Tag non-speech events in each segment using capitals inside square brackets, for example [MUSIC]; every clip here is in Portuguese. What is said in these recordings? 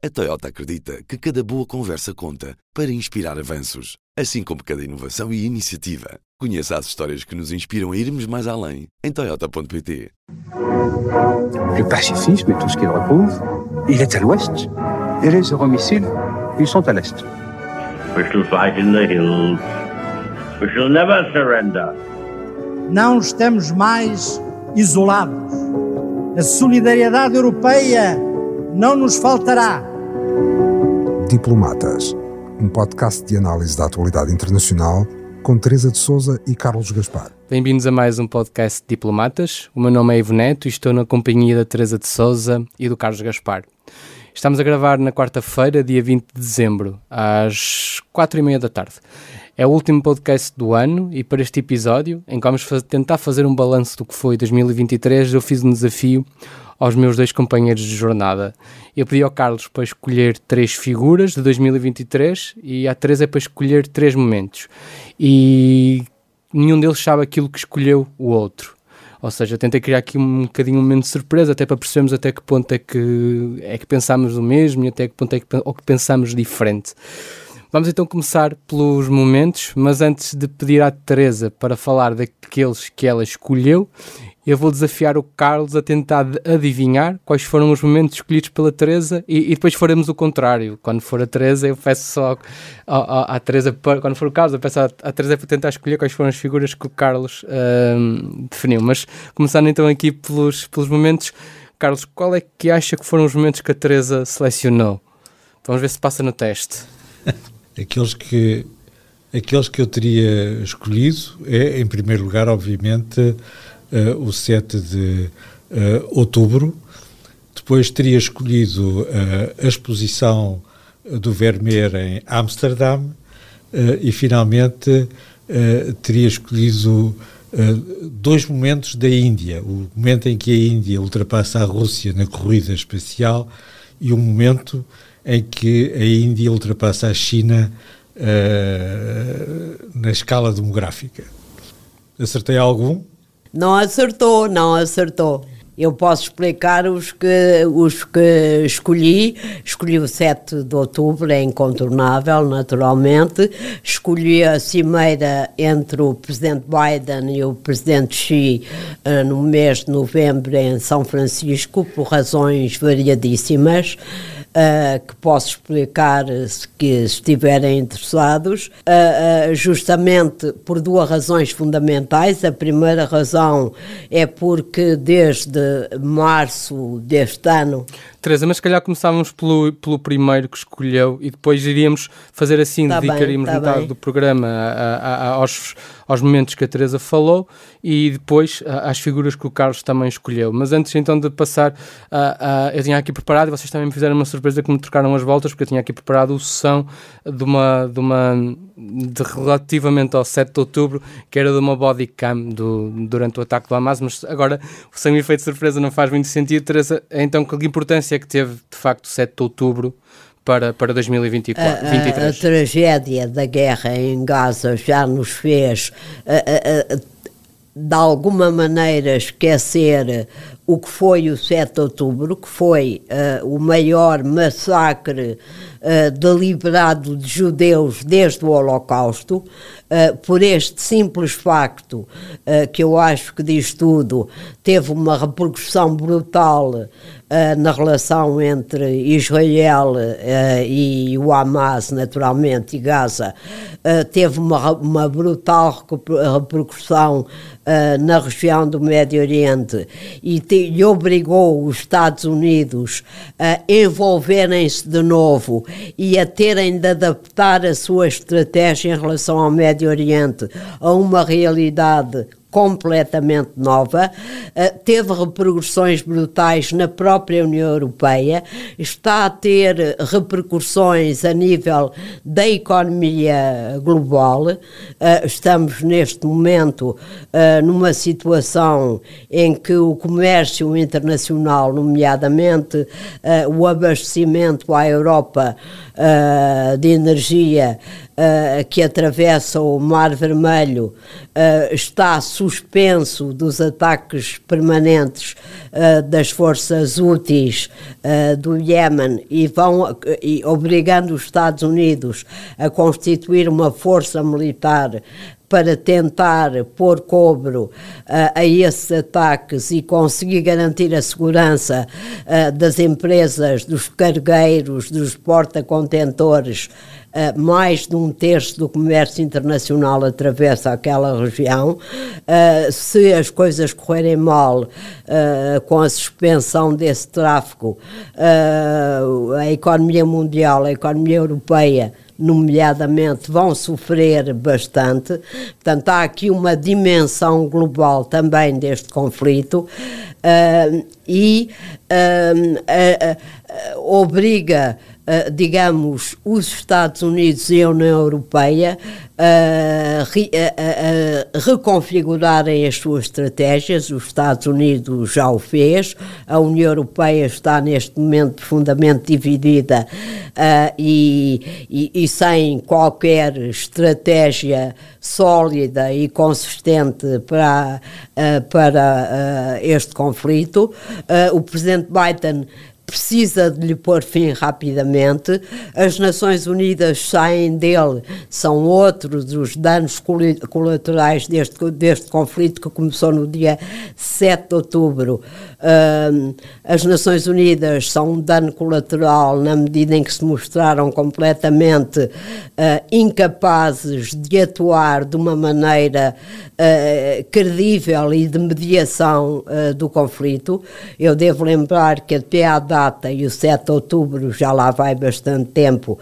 A Toyota acredita que cada boa conversa conta para inspirar avanços, assim como cada inovação e iniciativa. Conheça as histórias que nos inspiram a irmos mais além em Toyota.pt. Le pacifisme et tout ce qu'il repose, il est à l'ouest. Et les euromissiles, ils sont à l'est. We shall fight in the hills. We shall never surrender. Não estamos mais isolados. A solidariedade europeia não nos faltará. Diplomatas, um podcast de análise da atualidade internacional com Teresa de Souza e Carlos Gaspar. Bem-vindos a mais um podcast Diplomatas. O meu nome é Ivo Neto e estou na companhia da Teresa de Souza e do Carlos Gaspar. Estamos a gravar na quarta-feira, dia 20 de dezembro, às quatro e meia da tarde. É o último podcast do ano e para este episódio, em que vamos tentar fazer um balanço do que foi 2023, eu fiz um desafio aos meus dois companheiros de jornada. Eu pedi ao Carlos para escolher três figuras de 2023 e à Teresa para escolher três momentos. E nenhum deles sabe aquilo que escolheu o outro. Ou seja, tentei criar aqui um bocadinho um momento de surpresa, até para percebermos até que ponto é que, é que pensámos o mesmo e até que ponto é que, ou que pensámos diferente. Vamos então começar pelos momentos, mas antes de pedir à Teresa para falar daqueles que ela escolheu, eu vou desafiar o Carlos a tentar adivinhar quais foram os momentos escolhidos pela Teresa e, e depois faremos o contrário. Quando for a Teresa, eu peço só à Teresa, quando for o Carlos, eu peço à, à Teresa para tentar escolher quais foram as figuras que o Carlos hum, definiu. Mas começando então aqui pelos, pelos momentos, Carlos, qual é que acha que foram os momentos que a Teresa selecionou? Vamos ver se passa no teste. [LAUGHS] Aqueles que, aqueles que eu teria escolhido é, em primeiro lugar, obviamente, uh, o 7 de uh, outubro. Depois teria escolhido uh, a exposição do Vermeer em Amsterdam e, finalmente, teria escolhido dois momentos da Índia. O momento em que a Índia ultrapassa a Rússia na corrida espacial e o momento em que a Índia ultrapassa a China na escala demográfica. Acertei algum? Não acertou, não acertou. Eu posso explicar os que, os que escolhi. Escolhi o 7 de outubro, é incontornável, naturalmente. Escolhi a cimeira entre o presidente Biden e o presidente Xi uh, no mês de novembro em São Francisco, por razões variadíssimas uh, que posso explicar se, que estiverem interessados, uh, justamente por duas razões fundamentais. A primeira razão é porque desde março deste ano Teresa, mas se calhar começávamos pelo, pelo primeiro que escolheu e depois iríamos fazer assim, tá dedicaríamos bem, tá metade bem. do programa a, a, a, aos, aos momentos que a Teresa falou e depois às figuras que o Carlos também escolheu. Mas antes então de passar, eu tinha aqui preparado, e vocês também me fizeram uma surpresa que me trocaram as voltas, porque eu tinha aqui preparado o som de uma, de uma de relativamente ao 7 de outubro, que era de uma body cam do, durante o ataque do Hamas, mas agora sem o efeito de surpresa não faz muito sentido. Teresa, então que importância é que teve de facto o 7 de outubro para, para 2024, a, a, a, tragédia da guerra em Gaza já nos fez, de alguma maneira, esquecer o que foi o 7 de outubro, que foi uh, o maior massacre uh, deliberado de judeus desde o Holocausto, uh, por este simples facto, que eu acho que diz tudo, teve uma repercussão brutal na relação entre Israel e o Hamas, naturalmente, e Gaza, teve uma, uma brutal repercussão na região do Médio Oriente e te, e obrigou os Estados Unidos a envolverem-se de novo e a terem de adaptar a sua estratégia em relação ao Médio Oriente a uma realidade completamente nova, eh, teve repercussões brutais na própria União Europeia, está a ter repercussões a nível da economia global. Eh, estamos neste momento eh, numa situação em que o comércio internacional, nomeadamente o abastecimento à Europa de energia, uh, que atravessa o Mar Vermelho uh, está suspenso dos ataques permanentes uh, das forças úteis do Iémen e vão e obrigando os Estados Unidos a constituir uma força militar para tentar pôr cobro uh, a esses ataques e conseguir garantir a segurança uh, das empresas, dos cargueiros, dos porta-contentores. Uh, mais de um terço do comércio internacional atravessa aquela região. se as coisas correrem mal com a suspensão desse tráfego, a economia mundial, a economia europeia, nomeadamente, vão sofrer bastante. Portanto, há aqui uma dimensão global também deste conflito uh, e uh, uh, obriga uh, digamos, os Estados Unidos e a União Europeia uh, re, uh, reconfigurarem as suas estratégias. Os Estados Unidos já o fez, a União Europeia está neste momento profundamente dividida e, e, e sem qualquer estratégia sólida e consistente para, para este conflito. o presidente Biden precisa de lhe pôr fim rapidamente. As Nações Unidas saem dele, são outros dos danos colaterais deste, deste conflito que começou no dia 7 de outubro. As Nações Unidas são um dano colateral na medida em que se mostraram completamente uh, incapazes de atuar de uma maneira uh, credível e de mediação do conflito. Eu devo lembrar que até à data, e o 7 de outubro já lá vai bastante tempo,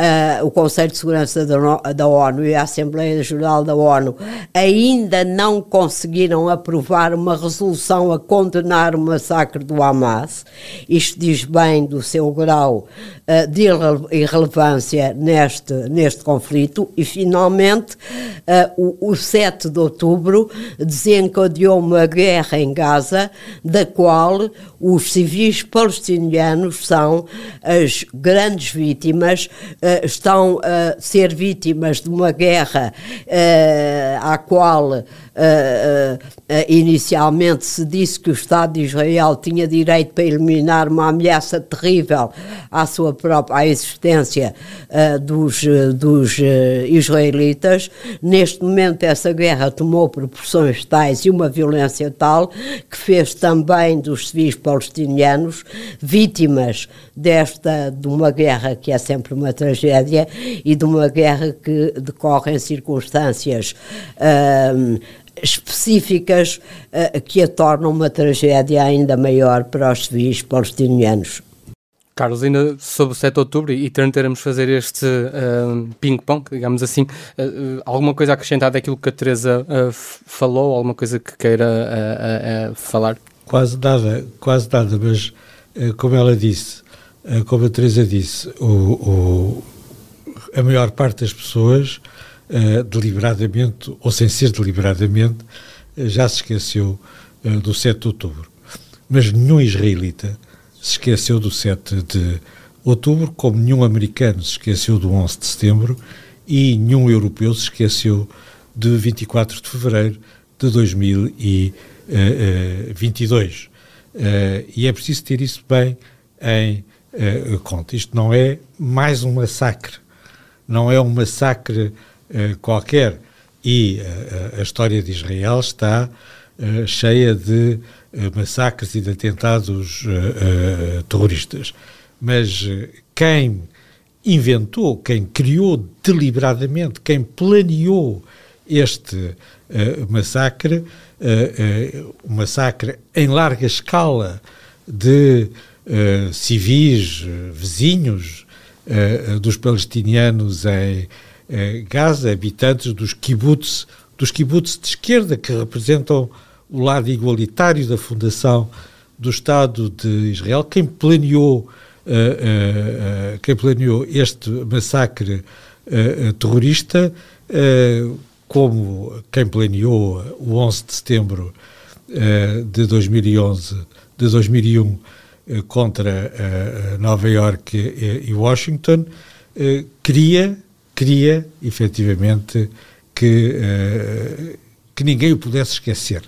uh, o Conselho de Segurança da, da ONU e a Assembleia Geral da ONU ainda não conseguiram aprovar uma resolução a condenar o massacre do Hamas. Isto diz bem do seu grau uh, de irrelevância neste, neste conflito e, finalmente, uh, o, o 7 de outubro desencadeou uma guerra em Gaza, da qual os civis palestinianos são as grandes vítimas, uh, estão a ser vítimas de uma guerra uh, à qual Uh, uh, inicialmente se disse que o Estado de Israel tinha direito para eliminar uma ameaça terrível à sua própria à existência uh, dos, dos israelitas. Neste momento, essa guerra tomou proporções tais e uma violência tal que fez também dos civis palestinianos vítimas desta de uma guerra que é sempre uma tragédia e de uma guerra que decorre em circunstâncias específicas uh, que a tornam uma tragédia ainda maior para os civis palestinianos. Carlos, ainda sobre o 7 de outubro e tentaremos fazer este uh, ping-pong, digamos assim, uh, alguma coisa acrescentada àquilo que a Teresa uh, falou, alguma coisa que queira falar? Quase nada, quase nada, mas como ela disse, como a Teresa disse, o, o, a maior parte das pessoas uh, deliberadamente ou sem ser deliberadamente, uh, já se esqueceu uh, do 7 de outubro. Mas nenhum israelita se esqueceu do 7 de outubro, como nenhum americano se esqueceu do 11 de setembro e nenhum europeu se esqueceu de 24 de fevereiro de 2022. e é preciso ter isso bem em conta. Isto não é mais um massacre, não é um massacre uh, qualquer. E uh, a história de Israel está uh, cheia de massacres e de atentados terroristas. Mas quem inventou, quem criou deliberadamente, quem planeou este massacre, um massacre em larga escala de civis, vizinhos dos palestinianos em eh, Gaza, habitantes dos kibbutz, dos kibbutz de esquerda, que representam o lado igualitário da fundação do Estado de Israel. Quem planeou, uh, uh, quem planeou este massacre uh, terrorista, como quem planeou o 11 de setembro de 2011, de 2001, contra Nova Iorque e Washington, queria queria, efetivamente, que, uh, que ninguém o pudesse esquecer,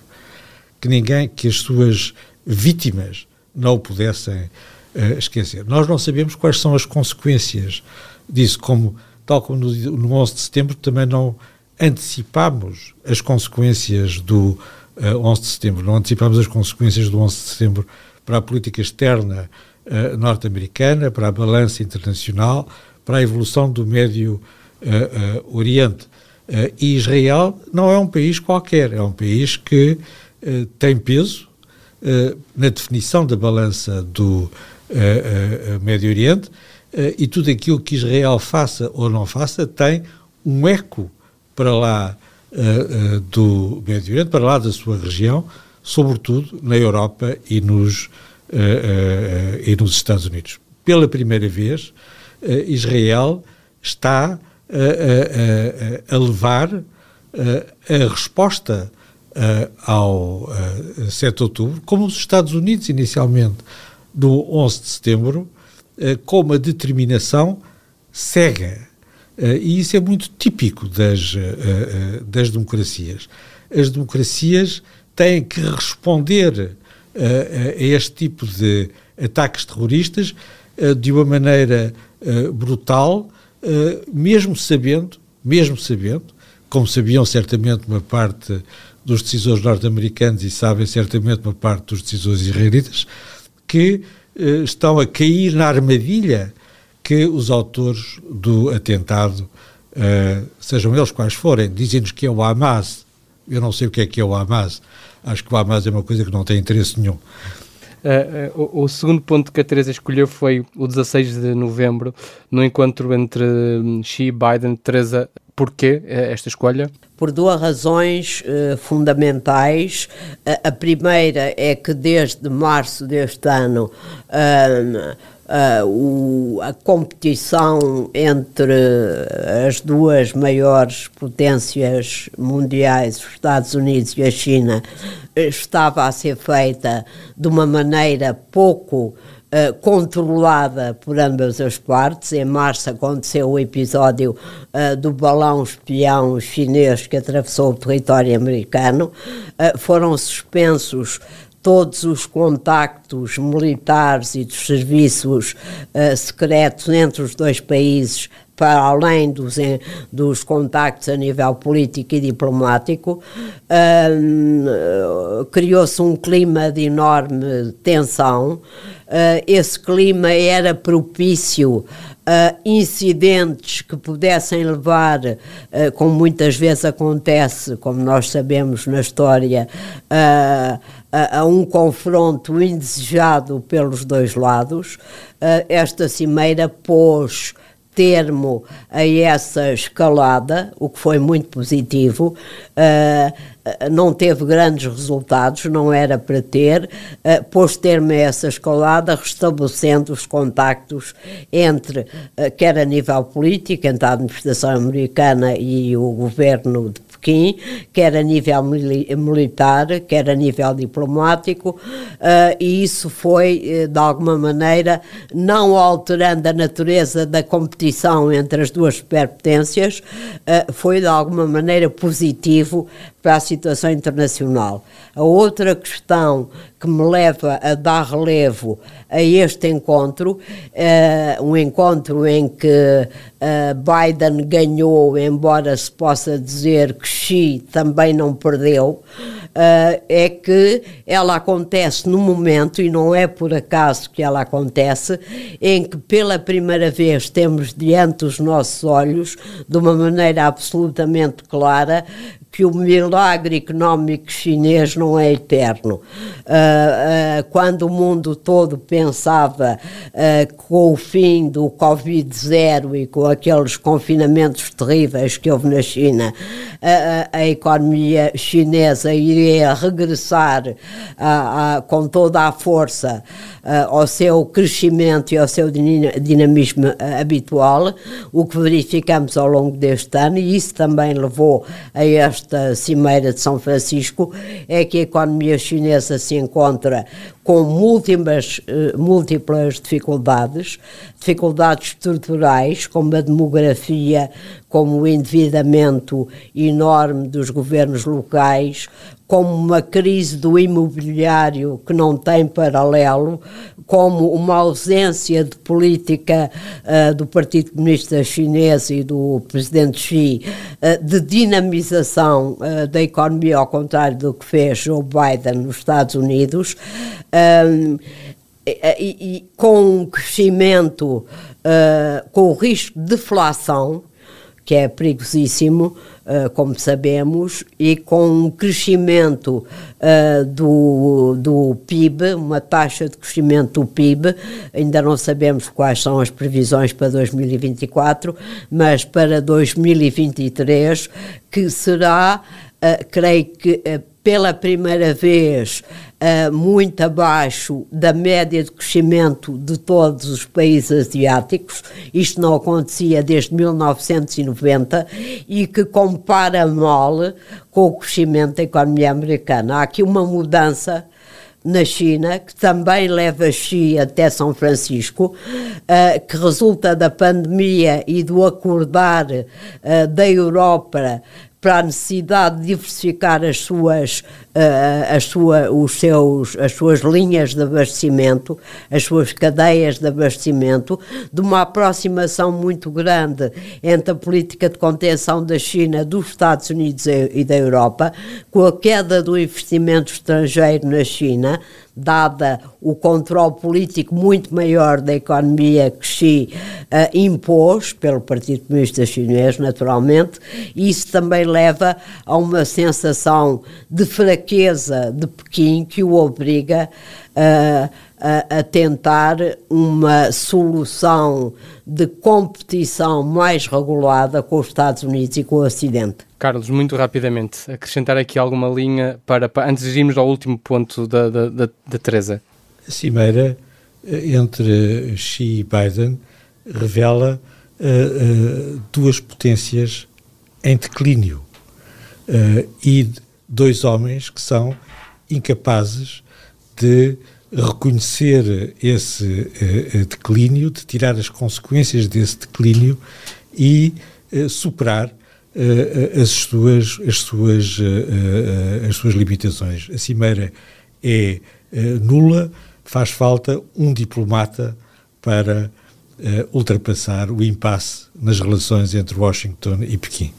que ninguém, que as suas vítimas não o pudessem uh, esquecer. Nós não sabemos quais são as consequências disso, como, tal como no, no 11 de setembro, também não antecipámos as consequências do uh, 11 de setembro, não antecipámos as consequências do 11 de setembro para a política externa norte-americana, para a balança internacional, para a evolução do Médio uh, Oriente. e Israel não é um país qualquer, é um país que tem peso na definição da balança do Médio Oriente e tudo aquilo que Israel faça ou não faça tem um eco para lá uh, uh, do Médio Oriente, para lá da sua região, sobretudo na Europa e nos, uh, e nos Estados Unidos. Pela primeira vez, Israel está a levar a resposta ao 7 de outubro, como os Estados Unidos inicialmente, do 11 de setembro, com uma determinação cega e isso é muito típico das, das democracias. As democracias têm que responder a este tipo de ataques terroristas de uma maneira brutal, mesmo sabendo, mesmo sabendo, como sabiam certamente uma parte dos decisores norte-americanos e sabem certamente uma parte dos decisores israelitas, que estão a cair na armadilha que os autores do atentado, uh, sejam eles quais forem, dizem-nos que é o Hamas. Eu não sei o que é que é o Hamas. Acho que o Hamas é uma coisa que não tem interesse nenhum. Uh, o, o, segundo ponto que a Teresa escolheu foi o 16 de novembro, no encontro entre um, Xi e Biden. Teresa, porquê esta escolha? Por duas razões uh, fundamentais. a primeira é que desde março deste ano uh, o, a competição entre as duas maiores potências mundiais, os Estados Unidos e a China, estava a ser feita de uma maneira pouco Uh, controlada por ambas as partes. Em março aconteceu o episódio uh, do balão espião chinês que atravessou o território americano. Foram suspensos todos os contactos militares e dos serviços uh, secretos entre os dois países para além dos, dos contactos a nível político e diplomático, uh, criou-se um clima de enorme tensão. Uh, esse clima era propício Uh, incidentes que pudessem levar, uh, como muitas vezes acontece, como nós sabemos na história, uh, a, a, um confronto indesejado pelos dois lados. esta cimeira pôs termo a essa escalada, o que foi muito positivo. Uh, não teve grandes resultados, não era para ter, uh, pôs termo a essa escalada, restabelecendo os contactos entre, uh, quer a nível político, entre a administração americana e o governo de Pequim, quer a nível militar, quer a nível diplomático, uh, e isso foi, eh, de alguma maneira, não alterando a natureza da competição entre as duas superpotências, uh, foi de alguma maneira positivo para a situação internacional. A outra questão que me leva a dar relevo a este encontro, uh, um encontro em que uh, Biden ganhou, embora se possa dizer que Xi também não perdeu, uh, é que ela acontece no momento, e não é por acaso que ela acontece, em que pela primeira vez temos diante dos nossos olhos, de uma maneira absolutamente clara, que o milagre económico chinês não é eterno. Uh, uh, quando o mundo todo pensava uh, com o fim do Covid-0 e com aqueles confinamentos terríveis que houve na China, a economia chinesa iria regressar com toda a força ao seu crescimento e ao seu dinamismo habitual, o que verificamos ao longo deste ano, e isso também levou a esta Cimeira de São Francisco é que a economia chinesa se encontra com múltiplas, uh, múltiplas dificuldades, dificuldades estruturais, como a demografia, como o endividamento enorme dos governos locais, como uma crise do imobiliário que não tem paralelo, como uma ausência de política uh, do Partido Comunista Chinês e do presidente Xi uh, de dinamização uh, da economia, ao contrário do que fez Joe Biden nos Estados Unidos, e, e, com um crescimento, com o risco de deflação, que é perigosíssimo, uh, como sabemos, e com um crescimento uh, do, do PIB, uma taxa de crescimento do PIB, ainda não sabemos quais são as previsões para 2024, mas para 2023, que será, uh, creio que pela primeira vez uh, muito abaixo da média de crescimento de todos os países asiáticos, isto não acontecia desde 1990, e que compara mal com o crescimento da economia americana. Há aqui uma mudança na China, que também leva Xi até São Francisco, uh, que resulta da pandemia e do acordar uh, da Europa para a necessidade de diversificar as suas, uh, as, sua, os seus, as suas linhas de abastecimento, as suas cadeias de abastecimento, de uma aproximação muito grande entre a política de contenção da China, dos Estados Unidos e da Europa, com a queda do investimento estrangeiro na China, dada o controle político muito maior da economia que Xi uh, impôs pelo Partido Comunista Chinês, naturalmente, isso também leva a uma sensação de fraqueza de Pequim que o obriga uh, a, a tentar uma solução de competição mais regulada com os Estados Unidos e com o Ocidente. Carlos, muito rapidamente, acrescentar aqui alguma linha para, para antes de irmos ao último ponto da, da, da, da Teresa. A cimeira eh, entre Xi e Biden revela uh, uh, duas potências em declínio uh, e dois homens que são incapazes de reconhecer esse declínio, de tirar as consequências desse declínio e superar uh, as, suas, as, suas, uh, as suas limitações. A cimeira é nula, faz falta um diplomata para ultrapassar o impasse nas relações entre Washington e Pequim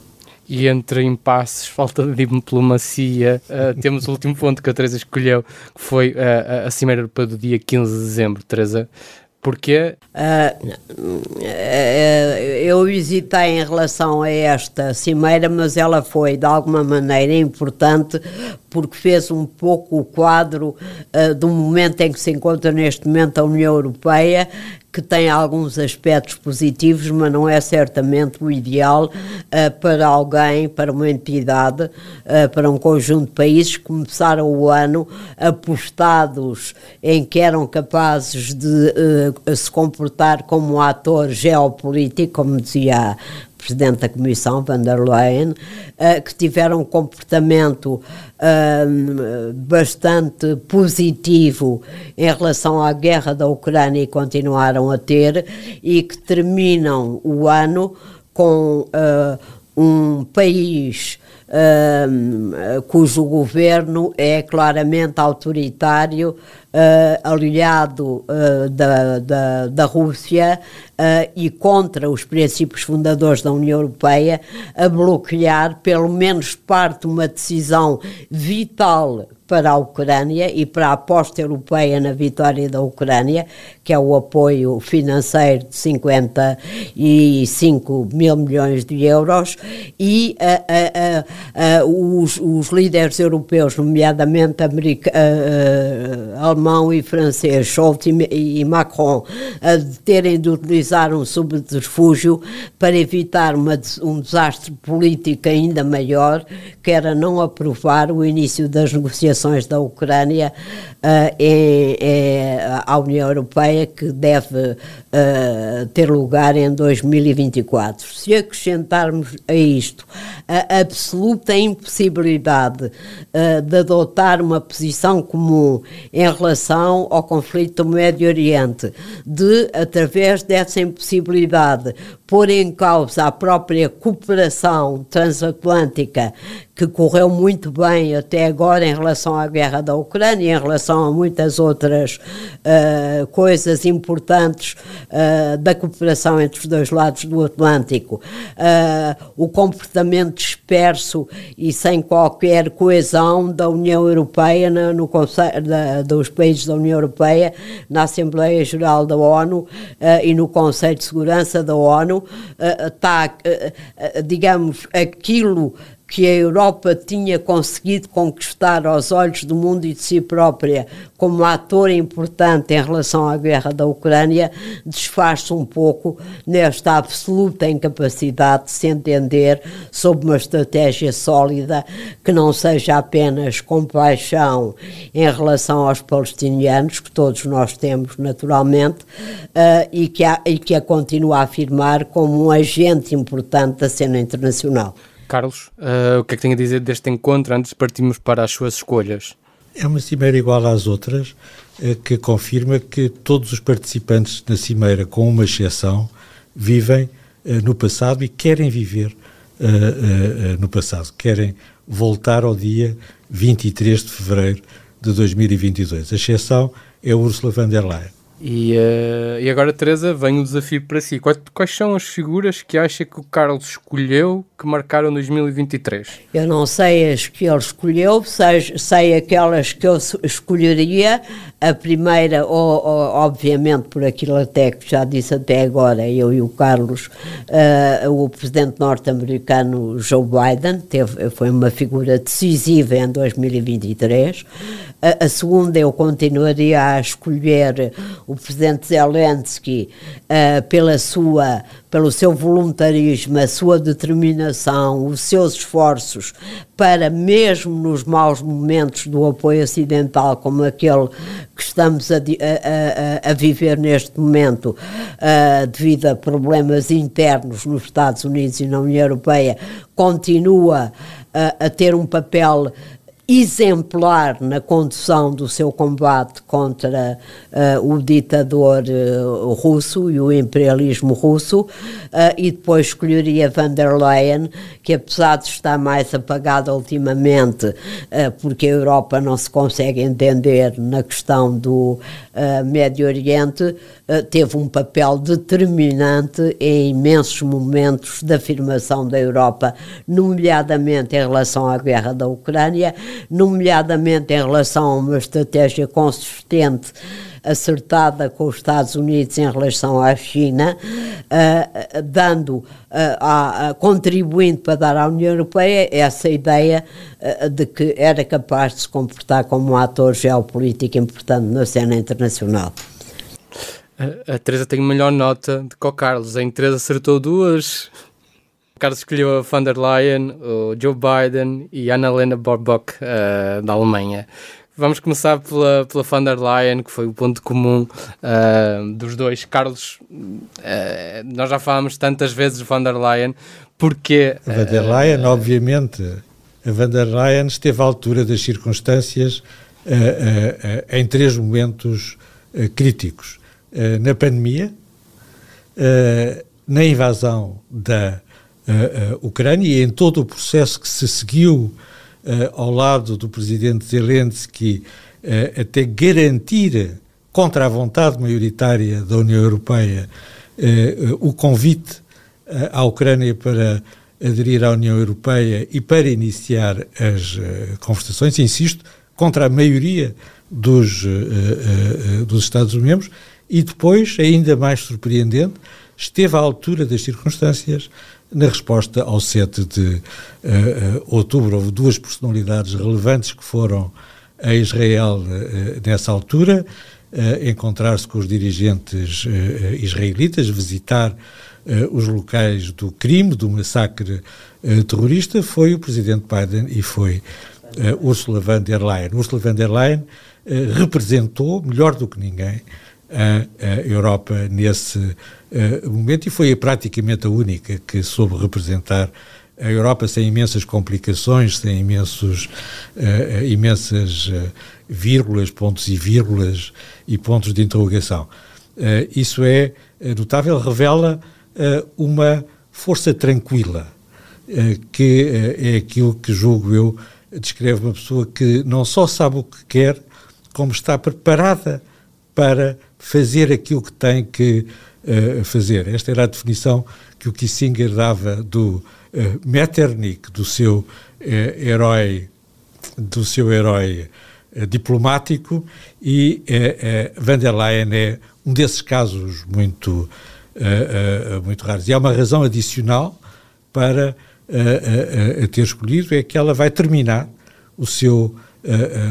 e entre impasses, [LAUGHS] falta de diplomacia, uh, temos o último ponto que a Teresa escolheu, que foi uh, a Cimeira Europeia do dia 15 de dezembro. Teresa, Porquê? Uh, eu hesitei em relação a esta cimeira, mas ela foi de alguma maneira importante porque fez um pouco o quadro uh, do momento em que se encontra neste momento a União Europeia, que tem alguns aspectos positivos, mas não é certamente o ideal uh, para alguém, para uma entidade, uh, para um conjunto de países. Que começaram o ano apostados em que eram capazes de uh, se comportar como um ator geopolítico, como dizia Presidente da Comissão, van der Leyen, uh, que tiveram um comportamento uh, bastante positivo em relação à guerra da Ucrânia e continuaram a ter, e que terminam o ano com uh, um país uh, cujo governo é claramente autoritário, uh, aliado uh, da, da, da, Rússia uh, e contra os princípios fundadores da União Europeia, a bloquear pelo menos parte de uma decisão vital para a Ucrânia e para a aposta europeia na vitória da Ucrânia, que é o apoio financeiro de 55 mil milhões de euros, e uh, uh, uh, os, os, líderes europeus, nomeadamente america, alemão e francês, Scholz e, e Macron, terem de utilizar um subterfúgio para evitar uma, um desastre político ainda maior, que era não aprovar o início das negociações da Ucrânia uh, é, à União Europeia que deve uh, ter lugar em 2024. Se acrescentarmos a isto a absoluta impossibilidade uh, de adotar uma posição comum em relação ao conflito do Médio Oriente, de, através dessa impossibilidade, pôr em causa a própria cooperação transatlântica que correu muito bem até agora em relação à guerra da Ucrânia, em relação a muitas outras uh, coisas importantes uh, da cooperação entre os dois lados do Atlântico. Uh, o comportamento disperso e sem qualquer coesão da União Europeia, no, no da, dos países da União Europeia, na Assembleia Geral da ONU e no Conselho de Segurança da ONU, está, digamos, aquilo que a Europa tinha conseguido conquistar aos olhos do mundo e de si própria como ator importante em relação à guerra da Ucrânia, desfaz-se um pouco nesta absoluta incapacidade de se entender sob uma estratégia sólida que não seja apenas compaixão em relação aos palestinianos, que todos nós temos naturalmente, uh, e, que a, e que a continua a afirmar como um agente importante da cena internacional. Carlos, uh, o que é que tem a dizer deste encontro antes de partirmos para as suas escolhas? É uma cimeira igual às outras, uh, que confirma que todos os participantes na cimeira, com uma exceção, vivem uh, no passado e querem viver no passado, querem voltar ao dia 23 de fevereiro de 2022. A exceção é Ursula von der Leyen. E, uh, e agora, Teresa, vem o um desafio para si. Quais, quais, são as figuras que acha que o Carlos escolheu que marcaram 2023? Eu não sei as que ele escolheu, sei, sei aquelas que eu escolheria. A primeira, ou, obviamente, por aquilo até que já disse até agora, eu e o Carlos, uh, o presidente norte-americano Joe Biden teve, foi uma figura decisiva em 2023. A, a segunda, eu continuaria a escolher o presidente Zelensky, uh, pela sua, pelo seu voluntarismo, a sua determinação, os seus esforços para, mesmo nos maus momentos do apoio ocidental, como aquele que estamos a, a, a, viver neste momento, uh, devido a problemas internos nos Estados Unidos e na União Europeia, continua a ter um papel exemplar na condução do seu combate contra uh, o ditador uh, russo e o imperialismo russo, uh, e depois escolheria van der Leyen, que apesar de estar mais apagada ultimamente, porque a Europa não se consegue entender na questão do Médio Oriente, teve um papel determinante em imensos momentos de afirmação da Europa, nomeadamente em relação à guerra da Ucrânia, nomeadamente em relação a uma estratégia consistente acertada com os Estados Unidos em relação à China, uh, dando, uh, a, a, contribuindo para dar à União Europeia essa ideia uh, de que era capaz de se comportar como um ator geopolítico importante na cena internacional. A, a Teresa tem melhor nota do que o Carlos. Em Teresa acertou duas. Carlos escolheu a von der Leyen, o Joe Biden e Annalena Baerbock uh, da Alemanha. Vamos começar pela, pela von der Leyen, que foi o ponto comum uh, dos dois. Carlos, uh, nós já falámos tantas vezes de von der Leyen, porque... A von der Leyen, obviamente, a von der Leyen esteve à altura das circunstâncias em três momentos críticos. Na pandemia, na invasão da uh, Ucrânia e em todo o processo que se seguiu uh, ao lado do presidente Zelensky uh, até garantir, contra a vontade maioritária da União Europeia, o convite à Ucrânia para aderir à União Europeia e para iniciar as conversações, insisto, contra a maioria dos, dos Estados-membros e depois, ainda mais surpreendente, esteve à altura das circunstâncias na resposta ao 7 de uh, uh, outubro, houve duas personalidades relevantes que foram a Israel uh, nessa altura, encontrar-se com os dirigentes israelitas, visitar os locais do crime, do massacre terrorista, foi o presidente Biden e foi Ursula von der Leyen. Ursula von der Leyen representou, melhor do que ninguém, a, Europa nesse uh, momento e foi praticamente a única que soube representar a Europa sem imensas complicações, sem imensos, uh, imensas uh, vírgulas, pontos e vírgulas e pontos de interrogação. Uh, isso é notável, revela uma força tranquila, que é aquilo que julgo eu descreve uma pessoa que não só sabe o que quer, como está preparada para fazer aquilo que tem que fazer. Esta era a definição que o Kissinger dava do uh, Metternich, do seu uh, herói, do seu herói uh, diplomático, e van der Leyen é um desses casos muito, muito raros. E há uma razão adicional para ter escolhido, é que ela vai terminar o seu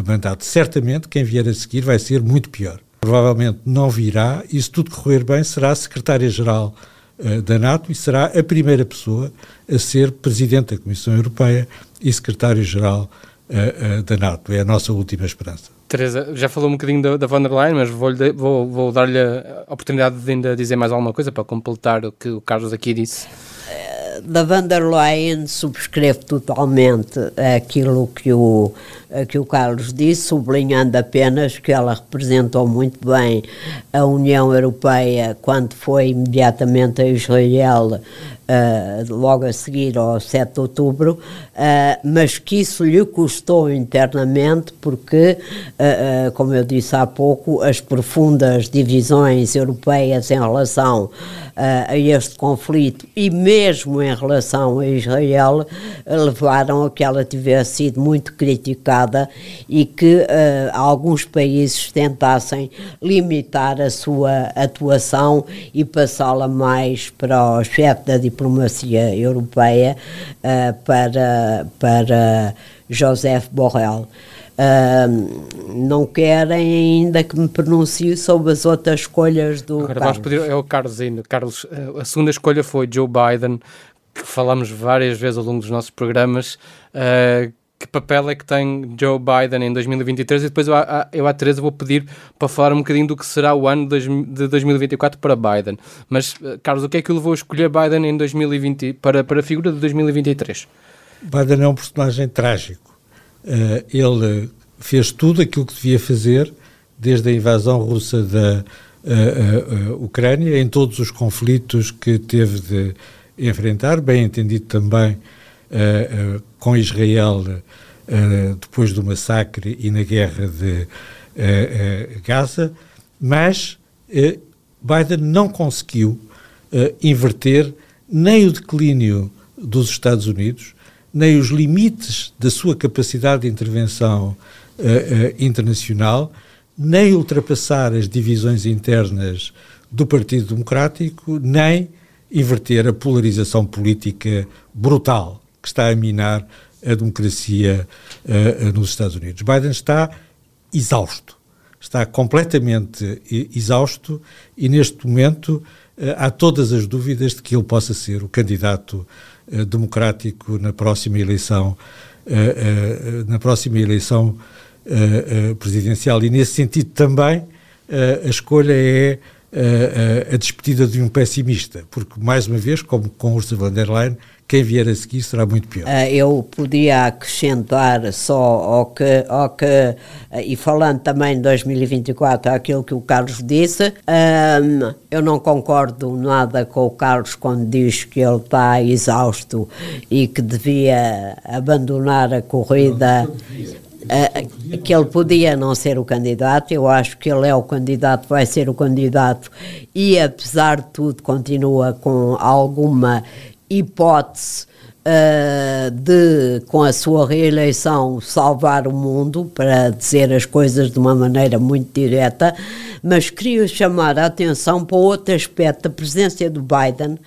mandato. Certamente, quem vier a seguir vai ser muito pior. Provavelmente não virá, e se tudo correr bem, será secretária-geral eh, da NATO e será a primeira pessoa a ser Presidente da Comissão Europeia e Secretário-Geral uh, uh, da NATO. É a nossa última esperança. Teresa, já falou um bocadinho da, da von der Leyen, mas vou, vou, vou dar-lhe a oportunidade de ainda dizer mais alguma coisa para completar o que o Carlos aqui disse da van der Leyen subscreve totalmente aquilo que o, que o Carlos disse, sublinhando apenas que ela representou muito bem a União Europeia quando foi imediatamente a Israel uh, logo a seguir ao 7 de outubro, uh, mas que isso lhe custou internamente porque, uh, como eu disse há pouco, as profundas divisões europeias em relação a este conflito e mesmo em relação a Israel levaram a que ela tivesse sido muito criticada e que alguns países tentassem limitar a sua atuação e passá-la mais para o chefe da diplomacia diplomacia europeia uh, para, para Joseph Borrell. Uh, não querem ainda que me pronuncie sobre as outras escolhas do Agora Carlos. Vamos pedir, é o Carlos ainda. Carlos, eh, a segunda escolha foi Joe Biden, que falamos várias vezes ao longo dos nossos programas. Uh, que papel é que tem Joe Biden em 2023 e depois eu, eu à Teresa vou pedir para falar um bocadinho do que será o ano de 2024 para Biden. Mas, eh, Carlos, o que é que levou a escolher Biden em 2020 para, para a figura de 2023? Biden é um personagem trágico. Uh, ele fez tudo aquilo que devia fazer desde a invasão russa da uh, uh, Ucrânia, em todos os conflitos que teve de enfrentar, bem entendido também uh, com Israel depois do massacre e na guerra de Gaza, mas Biden não conseguiu inverter nem o declínio dos Estados Unidos, nem os limites da sua capacidade de intervenção internacional, nem ultrapassar as divisões internas do Partido Democrático, nem inverter a polarização política brutal que está a minar a democracia uh, nos Estados Unidos. Biden está exausto, está completamente exausto e neste momento uh, há todas as dúvidas de que ele possa ser o candidato uh, democrático na próxima eleição, na próxima eleição presidencial. E nesse sentido também a escolha é a, a despedida de um pessimista, porque mais uma vez, como com Ursula von der Leyen, quem vier a seguir será muito pior. Ah, eu podia acrescentar só ao que, ao que ah, e falando também de 2024, aquilo que o Carlos disse, um, eu não concordo nada com o Carlos quando diz que ele está exausto e que devia abandonar a corrida. Uh, que ele podia não ser o candidato, eu acho que ele é o candidato, vai ser o candidato e apesar de tudo continua com alguma hipótese uh, de, com a sua reeleição, salvar o mundo, para dizer as coisas de uma maneira muito direta, mas queria chamar a atenção para outro aspecto da presença do Biden,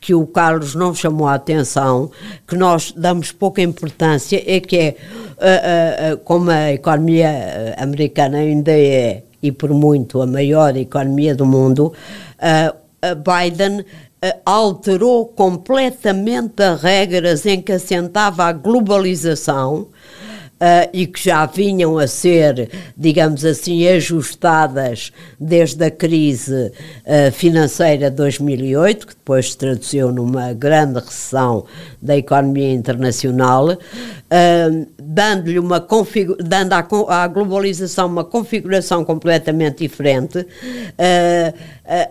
que o Carlos não chamou a atenção, que nós damos pouca importância, é que é, uh, uh, como a economia americana ainda é, e por muito, a maior economia do mundo, Biden alterou completamente as regras em que assentava a globalização uh, e que já vinham a ser, digamos assim, ajustadas desde a crise uh, financeira de 2008, que depois se traduziu numa grande recessão da economia internacional, uh, dando-lhe uma dando à, à, globalização uma configuração completamente diferente,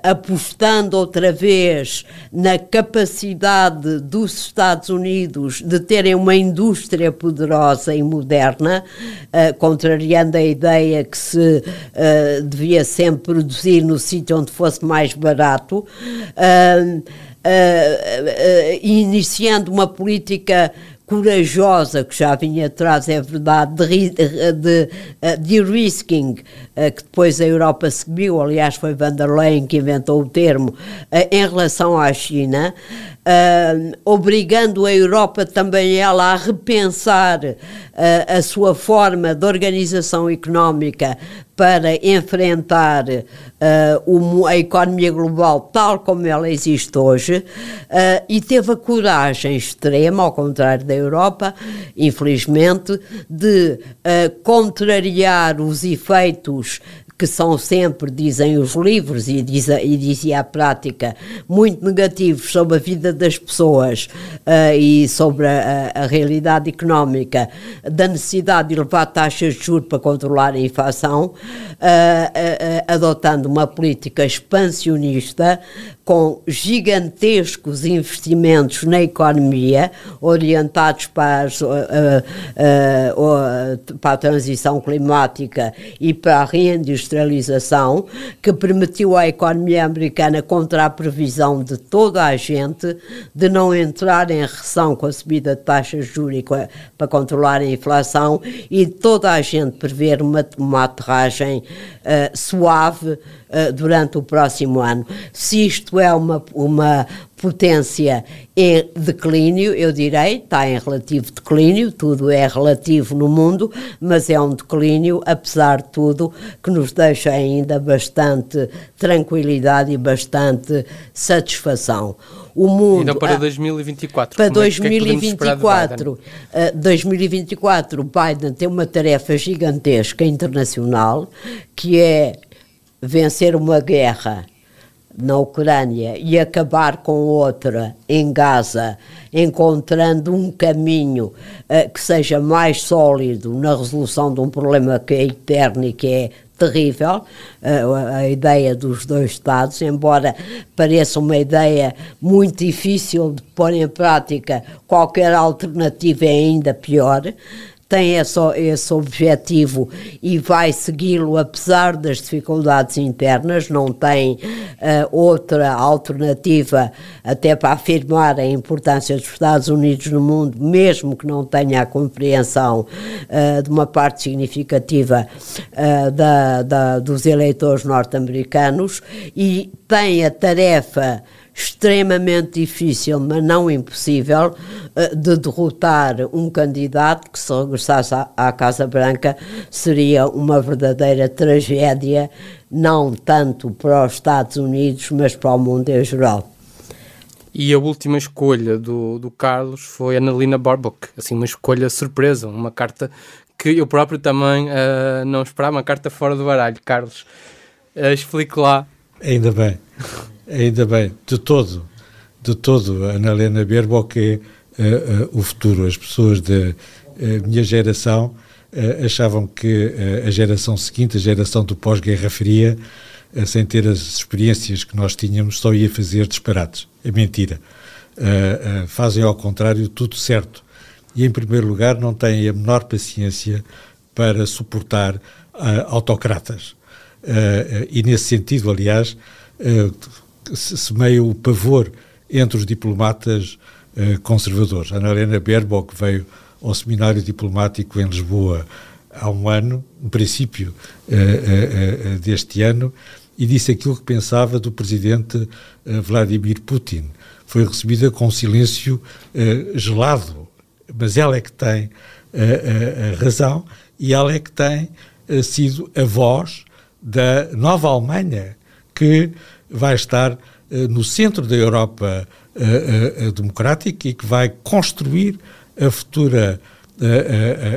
apostando outra vez na capacidade dos Estados Unidos de terem uma indústria poderosa e moderna, uh, contrariando a ideia que se uh, devia sempre produzir no sítio onde fosse mais barato. Uh, iniciando uma política corajosa que já vinha atrás, é verdade, de, de, de risking, que depois a Europa seguiu, aliás foi Van der Leyen que inventou o termo, em relação à China, Uh, obrigando a Europa também ela a repensar uh, a sua forma de organização económica para enfrentar uh, a economia global tal como ela existe hoje. E teve a coragem extrema, ao contrário da Europa, infelizmente, de contrariar os efeitos que são sempre, dizem os livros e, diz, e dizia a prática, muito negativos sobre a vida das pessoas uh, e sobre a, a, realidade económica, da necessidade de levar taxas de juros para controlar a inflação, uh, uh, adotando uma política expansionista com gigantescos investimentos na economia, orientados para, as, uh, uh, para a transição climática e para a reindustrialização, que permitiu à economia americana, contra a previsão de toda a gente, de não entrar em recessão com a subida de taxas de juros para controlar a inflação e toda a gente prever uma, uma aterragem uh, suave uh, durante o próximo ano. Se isto é uma, uma potência em declínio, eu direi, está em relativo declínio, tudo é relativo no mundo, mas é um declínio, apesar de tudo, que nos deixa ainda bastante tranquilidade e bastante satisfação. O mundo. Então para 2024. Para 2024, é uh, 2024, Biden tem uma tarefa gigantesca internacional, que é vencer uma guerra na Ucrânia e acabar com outra em Gaza, encontrando um caminho uh, que seja mais sólido na resolução de um problema que é eterno e que é terrível, uh, a ideia dos dois Estados, embora pareça uma ideia muito difícil de pôr em prática, qualquer alternativa é ainda pior tem esse, esse objetivo e vai segui-lo apesar das dificuldades internas, não tem uh, outra alternativa até para afirmar a importância dos Estados Unidos no mundo, mesmo que não tenha a compreensão uh, de uma parte significativa uh, da, da, dos eleitores norte-americanos e tem a tarefa extremamente difícil, mas não impossível, eh, de derrotar um candidato que, se regressasse à, Casa Branca, seria uma verdadeira tragédia, não tanto para os Estados Unidos, mas para o mundo em geral. E a última escolha do, do Carlos foi Annalena Barbock, assim, uma escolha surpresa, uma carta que eu próprio também uh, não esperava, uma carta fora do baralho. Carlos, uh, explique lá. Ainda bem. Ainda bem, de todo, de todo, a Helena Baerbock é uh, uh, o futuro. As pessoas da uh, minha geração achavam que a geração seguinte, a geração do pós-Guerra Fria, sem ter as experiências que nós tínhamos, só ia fazer disparates. É mentira. fazem ao contrário tudo certo. E, em primeiro lugar, não têm a menor paciência para suportar autocratas. e, nesse sentido, aliás, semeia o pavor entre os diplomatas uh, conservadores. A Ana Helena Baerbock veio ao seminário diplomático em Lisboa há um ano, no princípio uh, uh, deste ano, e disse aquilo que pensava do presidente Vladimir Putin. Foi recebida com silêncio gelado, mas ela é que tem a razão e ela é que tem sido a voz da nova Alemanha que vai estar uh, no centro da Europa uh, uh, democrática e que vai construir a futura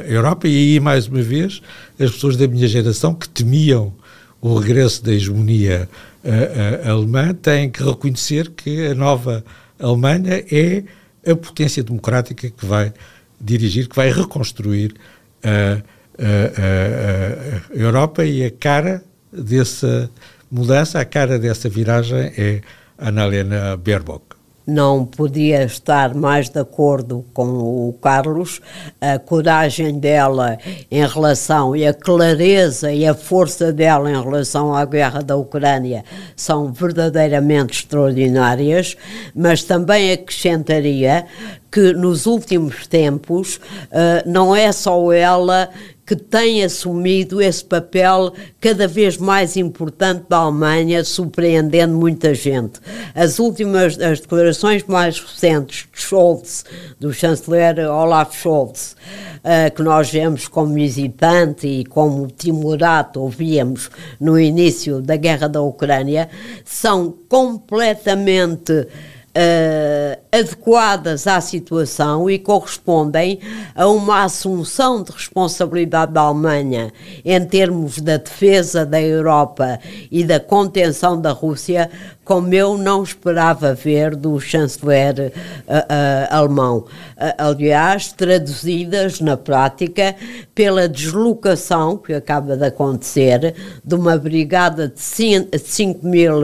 Europa, e aí, mais uma vez, as pessoas da minha geração que temiam o regresso da hegemonia alemã têm que reconhecer que a nova Alemanha é a potência democrática que vai dirigir, que vai reconstruir a, a Europa e a cara dessa mudança, a cara dessa viragem é Annalena Baerbock não podia estar mais de acordo com o Carlos. A coragem dela em relação e a clareza e a força dela em relação à guerra da Ucrânia são verdadeiramente extraordinárias, mas também acrescentaria que nos últimos tempos uh, não é só ela que tem assumido esse papel cada vez mais importante da Alemanha, surpreendendo muita gente. As últimas as declarações mais recentes de Scholz, do chanceler Olaf Scholz, uh, que nós vemos como hesitante e como timorato, ouvíamos no início da guerra da Ucrânia, são completamente uh, adequadas à situação e correspondem a uma assunção de responsabilidade da Alemanha em termos da defesa da Europa e da contenção da Rússia, como eu não esperava ver do chanceler uh, uh, alemão. Uh, aliás, traduzidas na prática pela deslocação que acaba de acontecer de uma brigada de 5 mil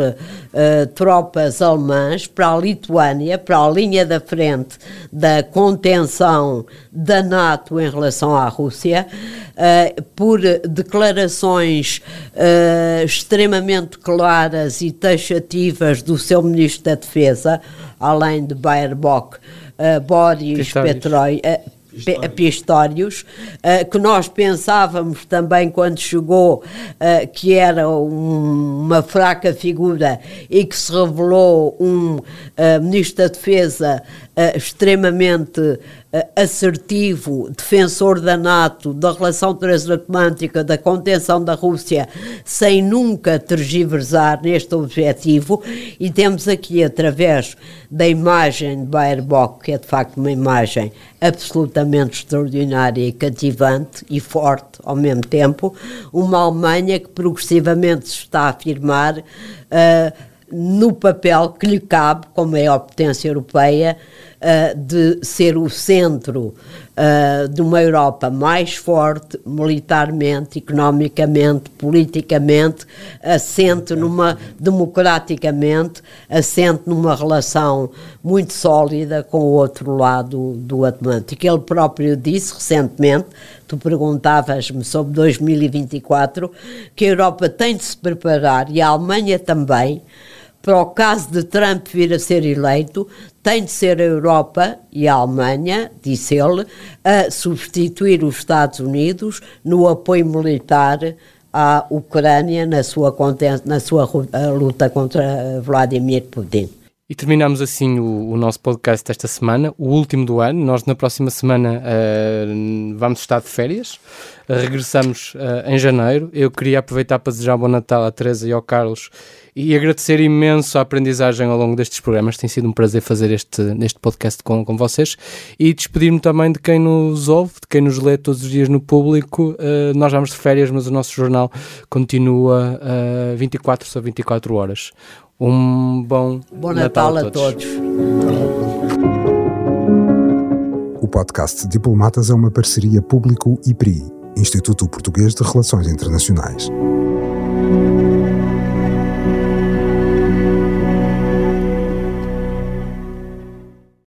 tropas alemãs para a Lituânia, para a linha da frente da contenção da NATO em relação à Rússia, por declarações extremamente claras e taxativas do seu Ministro da Defesa, além de Baerbock, uh, Boris Petroi, uh, Pistórios, uh, que nós pensávamos também quando chegou que era um, uma fraca figura e que se revelou um Ministro da Defesa extremamente assertivo, defensor da NATO, da relação transatlântica, da contenção da Rússia, sem nunca tergiversar neste objetivo, e temos aqui, através da imagem de Baerbock, que é de facto uma imagem absolutamente extraordinária e cativante e forte ao mesmo tempo, uma Alemanha que progressivamente se está a afirmar uh, no papel que lhe cabe, como é a potência europeia, uh, de ser o centro uh, de uma Europa mais forte militarmente, economicamente, politicamente, assente numa, democraticamente, assente numa relação muito sólida com o outro lado do Atlântico. Ele próprio disse recentemente, tu perguntavas-me sobre 2024, que a Europa tem de se preparar e a Alemanha também para o caso de Trump vir a ser eleito, tem de ser a Europa e a Alemanha, disse ele, a substituir os Estados Unidos no apoio militar à Ucrânia na sua, na sua luta contra Vladimir Putin. E terminamos assim o, o, nosso podcast desta semana, o último do ano. Nós na próxima semana uh, vamos estar de férias, regressamos uh, em janeiro. Eu queria aproveitar para desejar um bom Natal à Teresa e ao Carlos e agradecer imenso a aprendizagem ao longo destes programas. Tem sido um prazer fazer este, este podcast com, com vocês e despedir-me também de quem nos ouve, de quem nos lê todos os dias no público. nós vamos de férias, mas o nosso jornal continua 24 sobre 24 horas. Um bom, bom Natal, Natal a todos. O podcast Diplomatas é uma parceria público-IPRI, Instituto Português de Relações Internacionais.